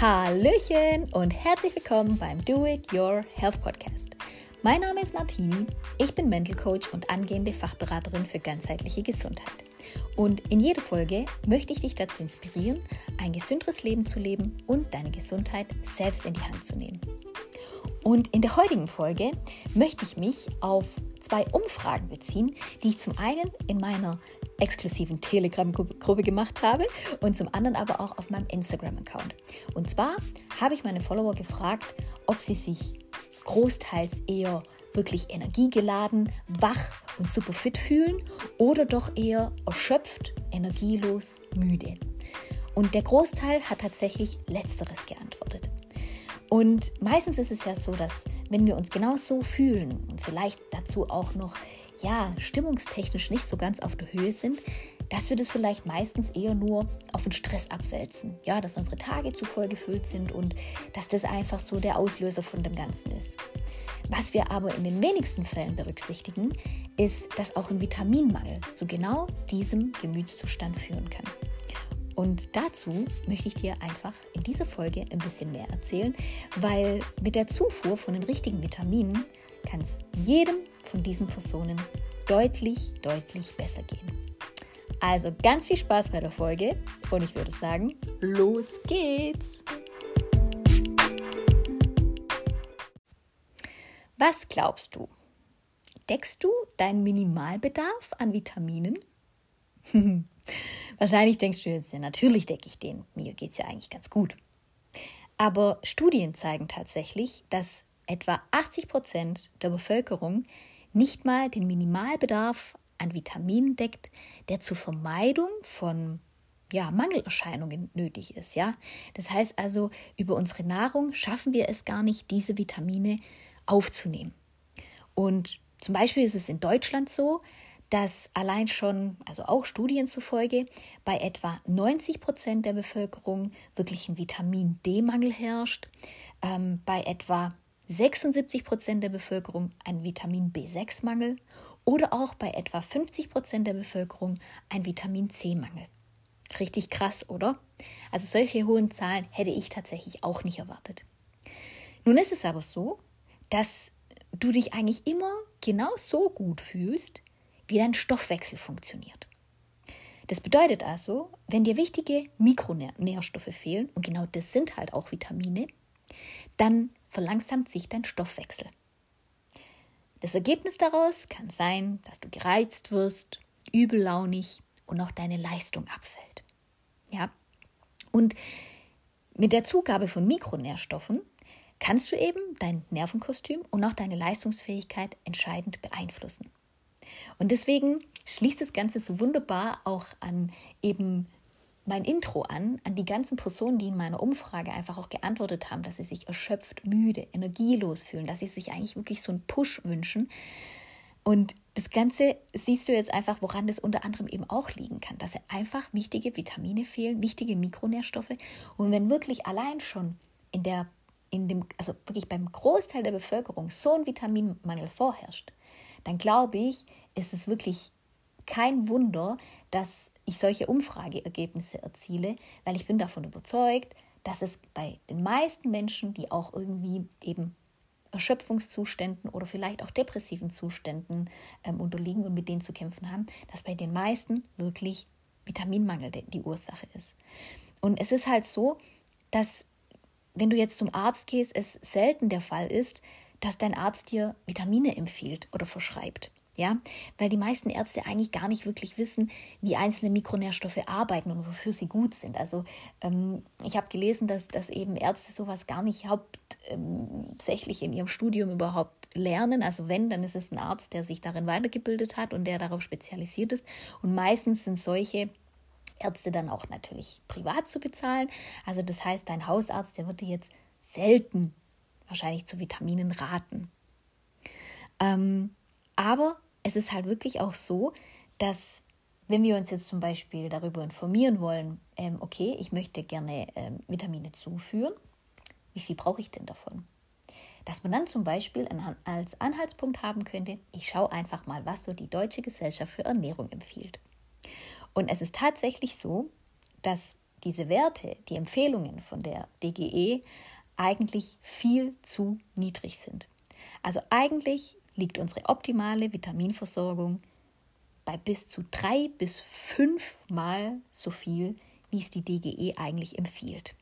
Hallöchen und herzlich willkommen beim Do It Your Health Podcast. Mein Name ist Martini, ich bin Mental Coach und angehende Fachberaterin für ganzheitliche Gesundheit. Und in jeder Folge möchte ich dich dazu inspirieren, ein gesünderes Leben zu leben und deine Gesundheit selbst in die Hand zu nehmen. Und in der heutigen Folge möchte ich mich auf zwei Umfragen beziehen, die ich zum einen in meiner exklusiven Telegram-Gruppe gemacht habe und zum anderen aber auch auf meinem Instagram-Account. Und zwar habe ich meine Follower gefragt, ob sie sich großteils eher wirklich energiegeladen, wach und super fit fühlen oder doch eher erschöpft, energielos, müde. Und der Großteil hat tatsächlich letzteres geantwortet. Und meistens ist es ja so, dass wenn wir uns genau so fühlen und vielleicht dazu auch noch ja, stimmungstechnisch nicht so ganz auf der Höhe sind, dass wir das vielleicht meistens eher nur auf den Stress abwälzen. Ja, dass unsere Tage zu voll gefüllt sind und dass das einfach so der Auslöser von dem Ganzen ist. Was wir aber in den wenigsten Fällen berücksichtigen, ist, dass auch ein Vitaminmangel zu genau diesem Gemütszustand führen kann. Und dazu möchte ich dir einfach in dieser Folge ein bisschen mehr erzählen, weil mit der Zufuhr von den richtigen Vitaminen kann es jedem von diesen Personen deutlich, deutlich besser gehen. Also ganz viel Spaß bei der Folge und ich würde sagen, los geht's! Was glaubst du? Deckst du deinen Minimalbedarf an Vitaminen? Wahrscheinlich denkst du jetzt, ja, natürlich decke ich den. Mir geht es ja eigentlich ganz gut. Aber Studien zeigen tatsächlich, dass etwa 80 Prozent der Bevölkerung nicht mal den Minimalbedarf an Vitaminen deckt, der zur Vermeidung von ja, Mangelerscheinungen nötig ist. Ja? Das heißt also, über unsere Nahrung schaffen wir es gar nicht, diese Vitamine aufzunehmen. Und zum Beispiel ist es in Deutschland so, dass allein schon, also auch Studien zufolge, bei etwa 90 Prozent der Bevölkerung wirklich ein Vitamin D-Mangel herrscht, ähm, bei etwa 76 Prozent der Bevölkerung ein Vitamin B6-Mangel oder auch bei etwa 50 Prozent der Bevölkerung ein Vitamin C-Mangel. Richtig krass, oder? Also solche hohen Zahlen hätte ich tatsächlich auch nicht erwartet. Nun ist es aber so, dass du dich eigentlich immer genau so gut fühlst, wie dein Stoffwechsel funktioniert. Das bedeutet also, wenn dir wichtige Mikronährstoffe fehlen, und genau das sind halt auch Vitamine, dann verlangsamt sich dein Stoffwechsel. Das Ergebnis daraus kann sein, dass du gereizt wirst, übellaunig und auch deine Leistung abfällt. Ja? Und mit der Zugabe von Mikronährstoffen kannst du eben dein Nervenkostüm und auch deine Leistungsfähigkeit entscheidend beeinflussen. Und deswegen schließt das Ganze so wunderbar auch an eben mein Intro an, an die ganzen Personen, die in meiner Umfrage einfach auch geantwortet haben, dass sie sich erschöpft, müde, energielos fühlen, dass sie sich eigentlich wirklich so einen Push wünschen. Und das Ganze siehst du jetzt einfach, woran das unter anderem eben auch liegen kann, dass einfach wichtige Vitamine fehlen, wichtige Mikronährstoffe. Und wenn wirklich allein schon in der, in dem, also wirklich beim Großteil der Bevölkerung so ein Vitaminmangel vorherrscht, dann glaube ich, ist es wirklich kein Wunder, dass ich solche Umfrageergebnisse erziele, weil ich bin davon überzeugt, dass es bei den meisten Menschen, die auch irgendwie eben Erschöpfungszuständen oder vielleicht auch depressiven Zuständen ähm, unterliegen und mit denen zu kämpfen haben, dass bei den meisten wirklich Vitaminmangel die Ursache ist. Und es ist halt so, dass wenn du jetzt zum Arzt gehst, es selten der Fall ist, dass dein Arzt dir Vitamine empfiehlt oder verschreibt. Ja, weil die meisten Ärzte eigentlich gar nicht wirklich wissen, wie einzelne Mikronährstoffe arbeiten und wofür sie gut sind. Also ähm, ich habe gelesen, dass, dass eben Ärzte sowas gar nicht hauptsächlich in ihrem Studium überhaupt lernen. Also wenn, dann ist es ein Arzt, der sich darin weitergebildet hat und der darauf spezialisiert ist. Und meistens sind solche Ärzte dann auch natürlich privat zu bezahlen. Also das heißt, dein Hausarzt, der dir jetzt selten wahrscheinlich zu Vitaminen raten. Ähm, aber es ist halt wirklich auch so, dass wenn wir uns jetzt zum Beispiel darüber informieren wollen, ähm, okay, ich möchte gerne ähm, Vitamine zuführen, wie viel brauche ich denn davon? Dass man dann zum Beispiel als Anhaltspunkt haben könnte, ich schaue einfach mal, was so die Deutsche Gesellschaft für Ernährung empfiehlt. Und es ist tatsächlich so, dass diese Werte, die Empfehlungen von der DGE eigentlich viel zu niedrig sind. Also eigentlich liegt unsere optimale Vitaminversorgung bei bis zu drei bis fünfmal so viel, wie es die DGE eigentlich empfiehlt.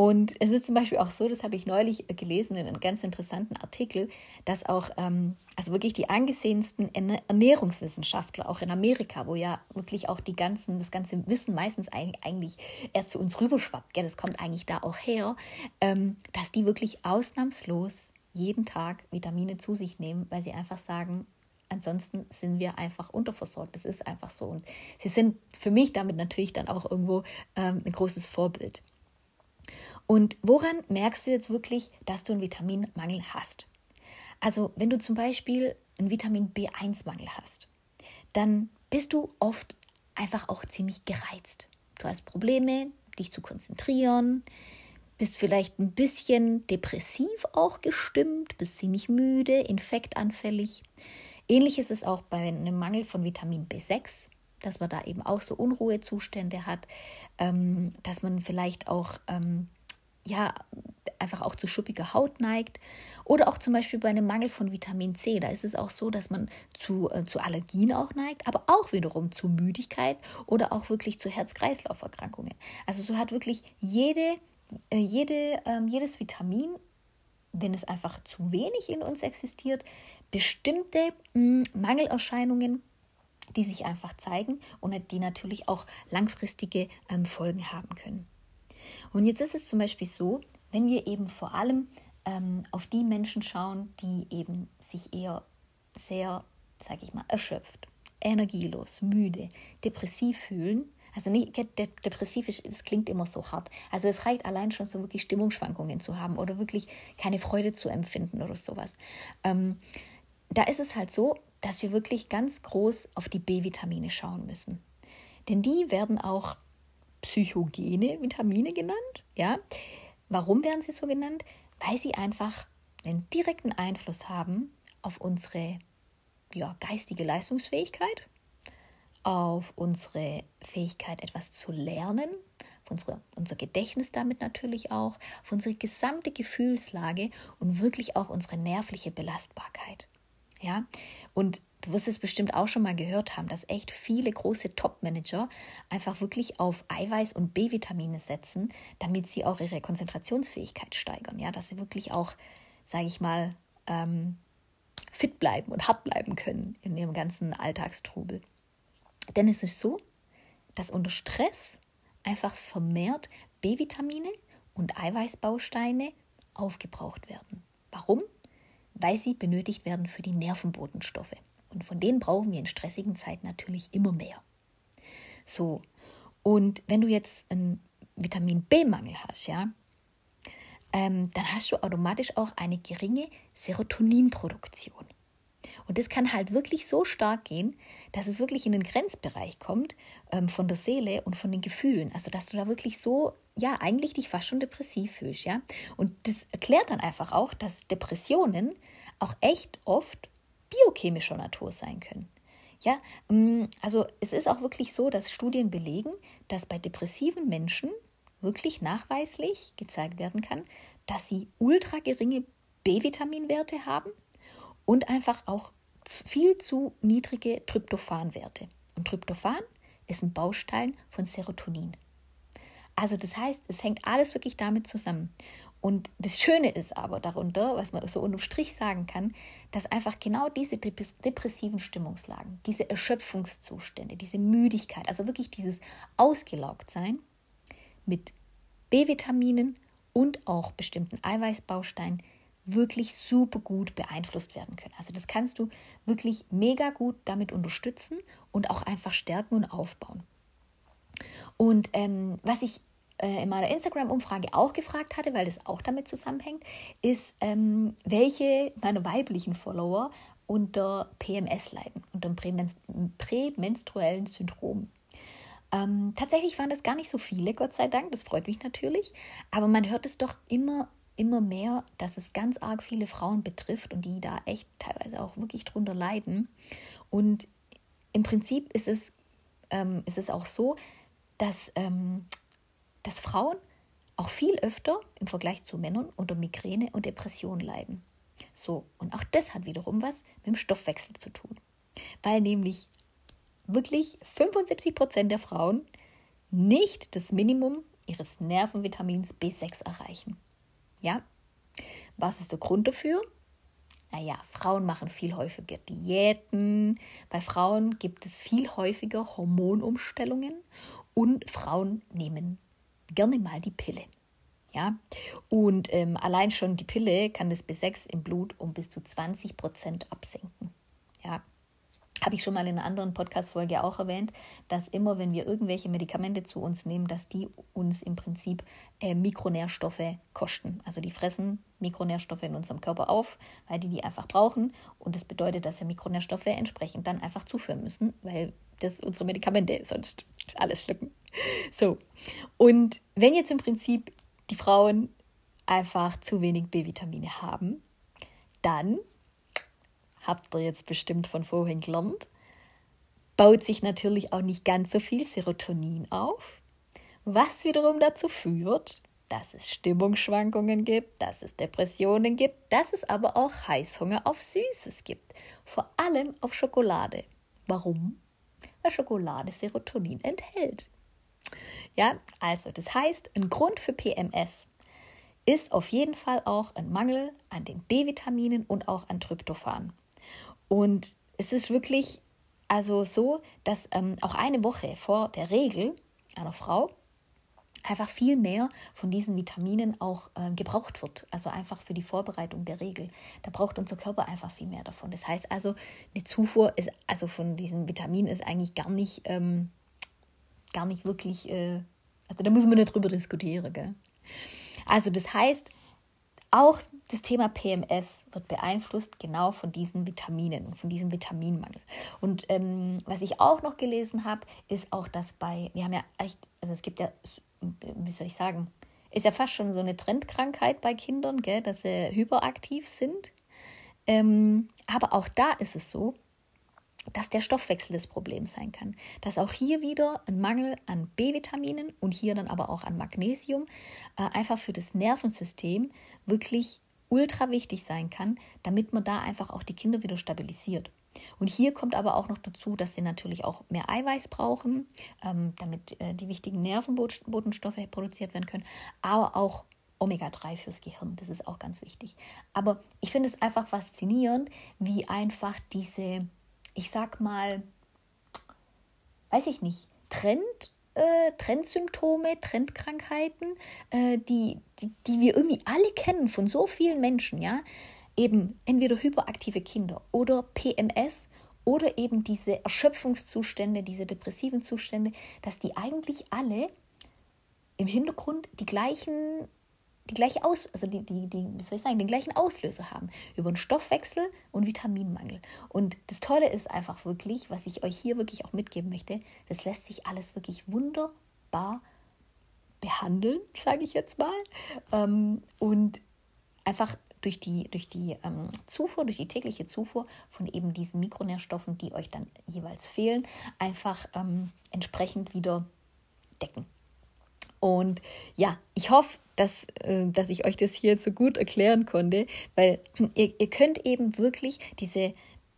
Und es ist zum Beispiel auch so, das habe ich neulich gelesen in einem ganz interessanten Artikel, dass auch, ähm, also wirklich die angesehensten Ernährungswissenschaftler, auch in Amerika, wo ja wirklich auch die ganzen, das ganze Wissen meistens eigentlich erst zu uns rüberschwappt, gell, das kommt eigentlich da auch her, ähm, dass die wirklich ausnahmslos jeden Tag Vitamine zu sich nehmen, weil sie einfach sagen, ansonsten sind wir einfach unterversorgt. Das ist einfach so. Und sie sind für mich damit natürlich dann auch irgendwo ähm, ein großes Vorbild. Und woran merkst du jetzt wirklich, dass du einen Vitaminmangel hast? Also wenn du zum Beispiel einen Vitamin B1-Mangel hast, dann bist du oft einfach auch ziemlich gereizt. Du hast Probleme, dich zu konzentrieren, bist vielleicht ein bisschen depressiv auch gestimmt, bist ziemlich müde, infektanfällig. Ähnlich ist es auch bei einem Mangel von Vitamin B6, dass man da eben auch so Unruhezustände hat, ähm, dass man vielleicht auch ähm, ja, einfach auch zu schuppiger Haut neigt. Oder auch zum Beispiel bei einem Mangel von Vitamin C. Da ist es auch so, dass man zu, äh, zu Allergien auch neigt, aber auch wiederum zu Müdigkeit oder auch wirklich zu Herz-Kreislauf-Erkrankungen. Also so hat wirklich jede, jede, äh, jedes Vitamin, wenn es einfach zu wenig in uns existiert, bestimmte mh, hm, Mangelerscheinungen, die sich einfach zeigen und die natürlich auch langfristige ähm, Folgen haben können. Und jetzt ist es zum Beispiel so, wenn wir eben vor allem ähm, auf die Menschen schauen, die eben sich eher sehr, sage ich mal, erschöpft, energielos, müde, depressiv fühlen. Also nicht de depressiv ist, es klingt immer so hart. Also es reicht allein schon so wirklich Stimmungsschwankungen zu haben oder wirklich keine Freude zu empfinden oder sowas. Ähm, da ist es halt so, dass wir wirklich ganz groß auf die B-Vitamine schauen müssen. Denn die werden auch psychogene Vitamine genannt. Ja? Warum werden sie so genannt? Weil sie einfach einen direkten Einfluss haben auf unsere ja, geistige Leistungsfähigkeit, auf unsere Fähigkeit, etwas zu lernen, auf unsere, unser Gedächtnis damit natürlich auch, auf unsere gesamte Gefühlslage und wirklich auch unsere nervliche Belastbarkeit. Ja, und du wirst es bestimmt auch schon mal gehört haben, dass echt viele große Top-Manager einfach wirklich auf Eiweiß und B-Vitamine setzen, damit sie auch ihre Konzentrationsfähigkeit steigern. Ja, dass sie wirklich auch, sage ich mal, ähm, fit bleiben und hart bleiben können in ihrem ganzen Alltagstrubel. Denn es ist so, dass unter Stress einfach vermehrt B-Vitamine und Eiweißbausteine aufgebraucht werden. Warum? Weil sie benötigt werden für die Nervenbotenstoffe. Und von denen brauchen wir in stressigen Zeiten natürlich immer mehr. So, und wenn du jetzt einen Vitamin B-Mangel hast, ja, ähm, dann hast du automatisch auch eine geringe Serotoninproduktion. Und das kann halt wirklich so stark gehen, dass es wirklich in den Grenzbereich kommt ähm, von der Seele und von den Gefühlen. Also, dass du da wirklich so, ja, eigentlich dich fast schon depressiv fühlst, ja. Und das erklärt dann einfach auch, dass Depressionen auch echt oft biochemischer Natur sein können. Ja, mm, also es ist auch wirklich so, dass Studien belegen, dass bei depressiven Menschen wirklich nachweislich gezeigt werden kann, dass sie ultra geringe B-Vitaminwerte haben und einfach auch viel zu niedrige Tryptophanwerte. Und Tryptophan ist ein Baustein von Serotonin. Also das heißt, es hängt alles wirklich damit zusammen. Und das Schöne ist aber darunter, was man so unterm Strich sagen kann, dass einfach genau diese depressiven Stimmungslagen, diese Erschöpfungszustände, diese Müdigkeit, also wirklich dieses Ausgelaugtsein mit B-Vitaminen und auch bestimmten Eiweißbausteinen wirklich super gut beeinflusst werden können. Also das kannst du wirklich mega gut damit unterstützen und auch einfach stärken und aufbauen. Und ähm, was ich äh, in meiner Instagram-Umfrage auch gefragt hatte, weil das auch damit zusammenhängt, ist, ähm, welche meiner weiblichen Follower unter PMS leiden, unter dem prämenstruellen Syndrom. Ähm, tatsächlich waren das gar nicht so viele, Gott sei Dank, das freut mich natürlich, aber man hört es doch immer, immer mehr, dass es ganz arg viele Frauen betrifft und die da echt teilweise auch wirklich drunter leiden. Und im Prinzip ist es, ähm, ist es auch so, dass, ähm, dass Frauen auch viel öfter im Vergleich zu Männern unter Migräne und Depression leiden. So, und auch das hat wiederum was mit dem Stoffwechsel zu tun. Weil nämlich wirklich 75 Prozent der Frauen nicht das Minimum ihres Nervenvitamins B6 erreichen. Ja? Was ist der Grund dafür? Naja, Frauen machen viel häufiger Diäten. Bei Frauen gibt es viel häufiger Hormonumstellungen und Frauen nehmen gerne mal die Pille. Ja, und ähm, allein schon die Pille kann das B6 im Blut um bis zu 20 Prozent absenken. Habe ich schon mal in einer anderen Podcast-Folge auch erwähnt, dass immer, wenn wir irgendwelche Medikamente zu uns nehmen, dass die uns im Prinzip äh, Mikronährstoffe kosten. Also die fressen Mikronährstoffe in unserem Körper auf, weil die die einfach brauchen. Und das bedeutet, dass wir Mikronährstoffe entsprechend dann einfach zuführen müssen, weil das unsere Medikamente sonst alles schlucken. So. Und wenn jetzt im Prinzip die Frauen einfach zu wenig B-Vitamine haben, dann habt ihr jetzt bestimmt von vorhin gelernt, baut sich natürlich auch nicht ganz so viel Serotonin auf, was wiederum dazu führt, dass es Stimmungsschwankungen gibt, dass es Depressionen gibt, dass es aber auch Heißhunger auf Süßes gibt, vor allem auf Schokolade. Warum? Weil Schokolade Serotonin enthält. Ja, also das heißt, ein Grund für PMS ist auf jeden Fall auch ein Mangel an den B-Vitaminen und auch an Tryptophan. Und es ist wirklich also so, dass ähm, auch eine Woche vor der Regel einer Frau einfach viel mehr von diesen Vitaminen auch äh, gebraucht wird. Also einfach für die Vorbereitung der Regel. Da braucht unser Körper einfach viel mehr davon. Das heißt also, die Zufuhr ist, also von diesen Vitaminen ist eigentlich gar nicht, ähm, gar nicht wirklich, äh, also da muss man nicht drüber diskutieren. Gell? Also das heißt, auch das Thema PMS wird beeinflusst genau von diesen Vitaminen von diesem Vitaminmangel. Und ähm, was ich auch noch gelesen habe, ist auch, dass bei, wir haben ja echt, also es gibt ja, wie soll ich sagen, ist ja fast schon so eine Trendkrankheit bei Kindern, gell, dass sie hyperaktiv sind. Ähm, aber auch da ist es so, dass der Stoffwechsel das Problem sein kann. Dass auch hier wieder ein Mangel an B-Vitaminen und hier dann aber auch an Magnesium äh, einfach für das Nervensystem wirklich ultra wichtig sein kann, damit man da einfach auch die Kinder wieder stabilisiert. Und hier kommt aber auch noch dazu, dass sie natürlich auch mehr Eiweiß brauchen, ähm, damit äh, die wichtigen Nervenbotenstoffe produziert werden können, aber auch Omega-3 fürs Gehirn. Das ist auch ganz wichtig. Aber ich finde es einfach faszinierend, wie einfach diese ich sag mal, weiß ich nicht, Trend, äh, Trendsymptome, Trendkrankheiten, äh, die, die, die wir irgendwie alle kennen von so vielen Menschen, ja, eben entweder hyperaktive Kinder oder PMS oder eben diese Erschöpfungszustände, diese depressiven Zustände, dass die eigentlich alle im Hintergrund die gleichen die gleiche Aus, also die, die, die, wie soll ich sagen, den gleichen Auslöser haben über den Stoffwechsel und Vitaminmangel. Und das Tolle ist einfach wirklich, was ich euch hier wirklich auch mitgeben möchte, das lässt sich alles wirklich wunderbar behandeln, sage ich jetzt mal. Ähm, und einfach durch die, durch die ähm, Zufuhr, durch die tägliche Zufuhr von eben diesen Mikronährstoffen, die euch dann jeweils fehlen, einfach ähm, entsprechend wieder decken. Und ja, ich hoffe, dass, äh, dass ich euch das hier so gut erklären konnte, weil ihr, ihr könnt eben wirklich diese,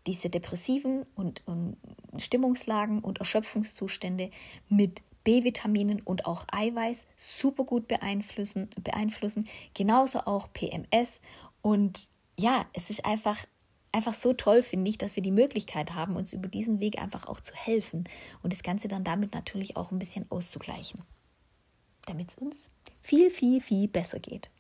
diese depressiven und, und Stimmungslagen und Erschöpfungszustände mit B-Vitaminen und auch Eiweiß super gut beeinflussen, beeinflussen. Genauso auch PMS. Und ja, es ist einfach, einfach so toll, finde ich, dass wir die Möglichkeit haben, uns über diesen Weg einfach auch zu helfen und das Ganze dann damit natürlich auch ein bisschen auszugleichen damit es uns viel, viel, viel besser geht.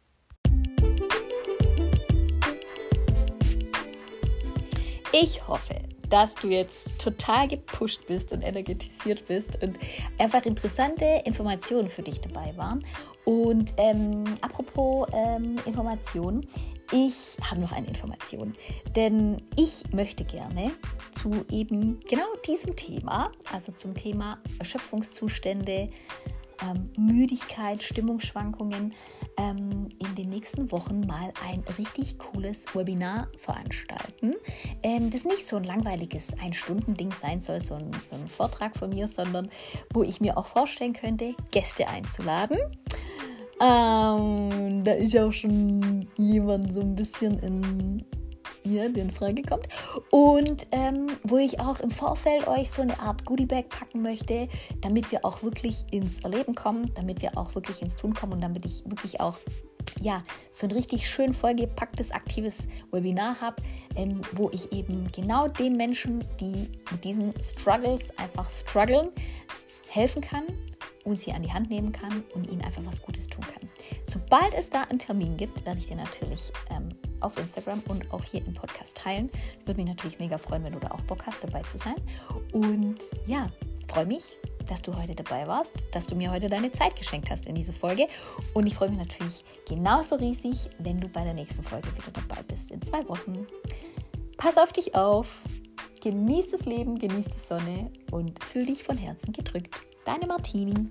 Ich hoffe, dass du jetzt total gepusht bist und energetisiert bist und einfach interessante Informationen für dich dabei waren. Und ähm, apropos ähm, Informationen, ich habe noch eine Information, denn ich möchte gerne zu eben genau diesem Thema, also zum Thema Erschöpfungszustände, ähm, Müdigkeit, Stimmungsschwankungen ähm, in den nächsten Wochen mal ein richtig cooles Webinar veranstalten. Ähm, das nicht so ein langweiliges Ein-Stunden-Ding sein soll, so ein, so ein Vortrag von mir, sondern wo ich mir auch vorstellen könnte, Gäste einzuladen. Ähm, da ist auch schon jemand so ein bisschen in mir in Frage kommt. Und ähm, wo ich auch im Vorfeld euch so eine Art Goodiebag packen möchte, damit wir auch wirklich ins Erleben kommen, damit wir auch wirklich ins Tun kommen und damit ich wirklich auch ja, so ein richtig schön vollgepacktes, aktives Webinar habe, ähm, wo ich eben genau den Menschen, die mit diesen Struggles einfach strugglen, helfen kann und sie an die Hand nehmen kann und ihnen einfach was Gutes tun kann. Sobald es da einen Termin gibt, werde ich dir natürlich ähm, auf Instagram und auch hier im Podcast teilen. Würde mich natürlich mega freuen, wenn du da auch Bock hast, dabei zu sein. Und ja, freue mich, dass du heute dabei warst, dass du mir heute deine Zeit geschenkt hast in diese Folge. Und ich freue mich natürlich genauso riesig, wenn du bei der nächsten Folge wieder dabei bist in zwei Wochen. Pass auf dich auf, genieß das Leben, genieß die Sonne und fühl dich von Herzen gedrückt. Deine Martini.